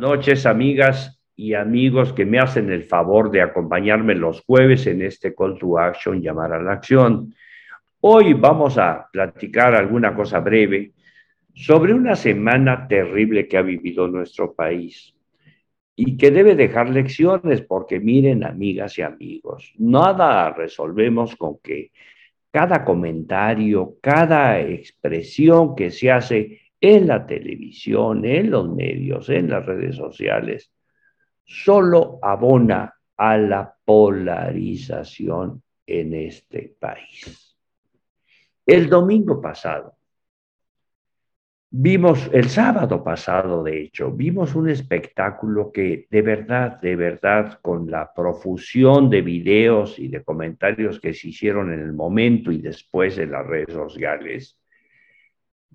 Noches, amigas y amigos que me hacen el favor de acompañarme los jueves en este Call to Action, llamar a la acción. Hoy vamos a platicar alguna cosa breve sobre una semana terrible que ha vivido nuestro país y que debe dejar lecciones, porque miren, amigas y amigos, nada resolvemos con que cada comentario, cada expresión que se hace en la televisión, en los medios, en las redes sociales, solo abona a la polarización en este país. El domingo pasado, Vimos el sábado pasado, de hecho, vimos un espectáculo que de verdad, de verdad, con la profusión de videos y de comentarios que se hicieron en el momento y después en las redes sociales,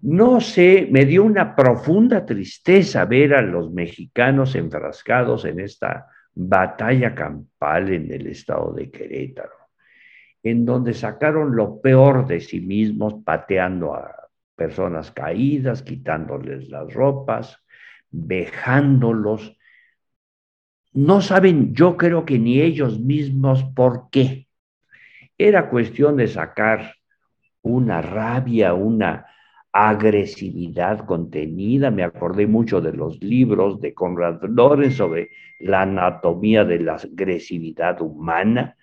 no sé, me dio una profunda tristeza ver a los mexicanos enfrascados en esta batalla campal en el estado de Querétaro, en donde sacaron lo peor de sí mismos pateando a personas caídas, quitándoles las ropas, vejándolos. No saben, yo creo que ni ellos mismos por qué. Era cuestión de sacar una rabia, una agresividad contenida. Me acordé mucho de los libros de Conrad Lorenz sobre la anatomía de la agresividad humana.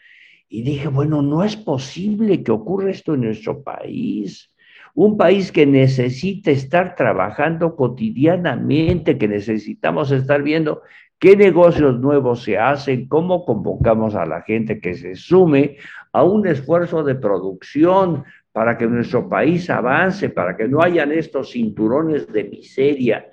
Y dije, bueno, no es posible que ocurra esto en nuestro país un país que necesita estar trabajando cotidianamente, que necesitamos estar viendo qué negocios nuevos se hacen, cómo convocamos a la gente que se sume a un esfuerzo de producción para que nuestro país avance, para que no hayan estos cinturones de miseria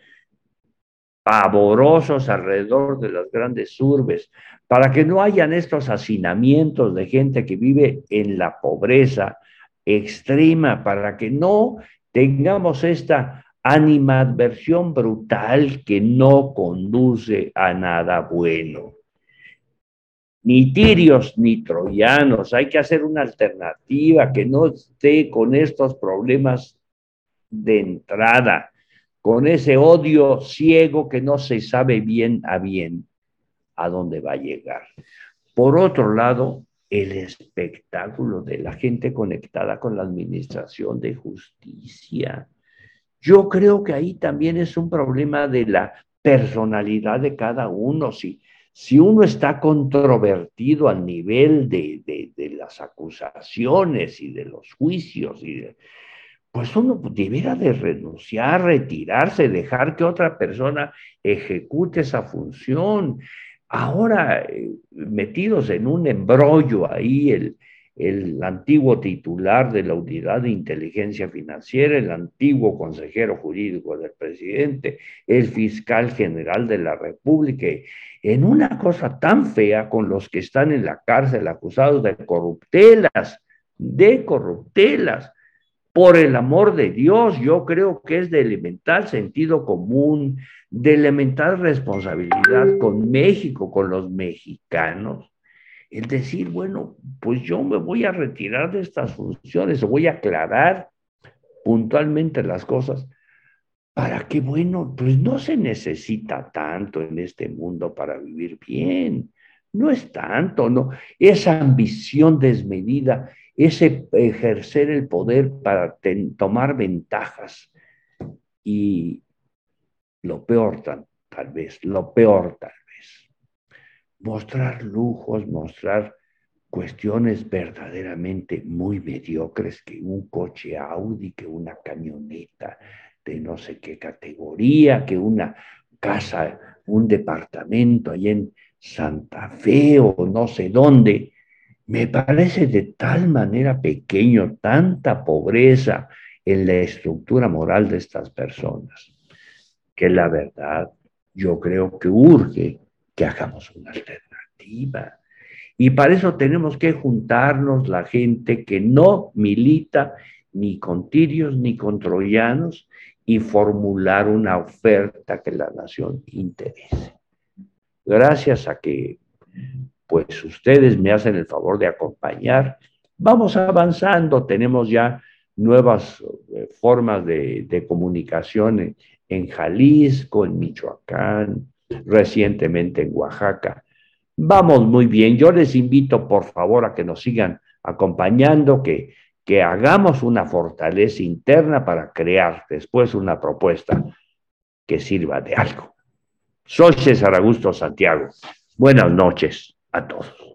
pavorosos alrededor de las grandes urbes, para que no hayan estos hacinamientos de gente que vive en la pobreza, extrema para que no tengamos esta animadversión brutal que no conduce a nada bueno. Ni tirios ni troyanos, hay que hacer una alternativa que no esté con estos problemas de entrada, con ese odio ciego que no se sabe bien a bien a dónde va a llegar. Por otro lado, el espectáculo de la gente conectada con la administración de justicia. Yo creo que ahí también es un problema de la personalidad de cada uno. Si, si uno está controvertido al nivel de, de, las acusaciones y de los juicios, y pues uno debiera de renunciar, retirarse, dejar que otra persona ejecute esa función. Ahora eh, metidos en un embrollo ahí, el, el antiguo titular de la Unidad de Inteligencia Financiera, el antiguo consejero jurídico del presidente, el fiscal general de la República, en una cosa tan fea con los que están en la cárcel acusados de corruptelas, de corruptelas. Por el amor de Dios, yo creo que es de elemental sentido común, de elemental responsabilidad con México, con los mexicanos, el decir, bueno, pues yo me voy a retirar de estas funciones, voy a aclarar puntualmente las cosas, para que, bueno, pues no se necesita tanto en este mundo para vivir bien, no es tanto, no, esa ambición desmedida, ese ejercer el poder para tomar ventajas y, lo peor tal, tal vez, lo peor tal vez. Mostrar lujos, mostrar cuestiones verdaderamente muy mediocres, que un coche Audi, que una camioneta de no sé qué categoría, que una casa, un departamento allá en Santa Fe o no sé dónde, me parece de tal manera pequeño, tanta pobreza en la estructura moral de estas personas que la verdad yo creo que urge que hagamos una alternativa. Y para eso tenemos que juntarnos la gente que no milita ni con tirios ni con troyanos y formular una oferta que la nación interese. Gracias a que pues ustedes me hacen el favor de acompañar, vamos avanzando, tenemos ya nuevas formas de, de comunicación en Jalisco, en Michoacán, recientemente en Oaxaca. Vamos muy bien. Yo les invito, por favor, a que nos sigan acompañando, que, que hagamos una fortaleza interna para crear después una propuesta que sirva de algo. Soy César Augusto Santiago. Buenas noches a todos.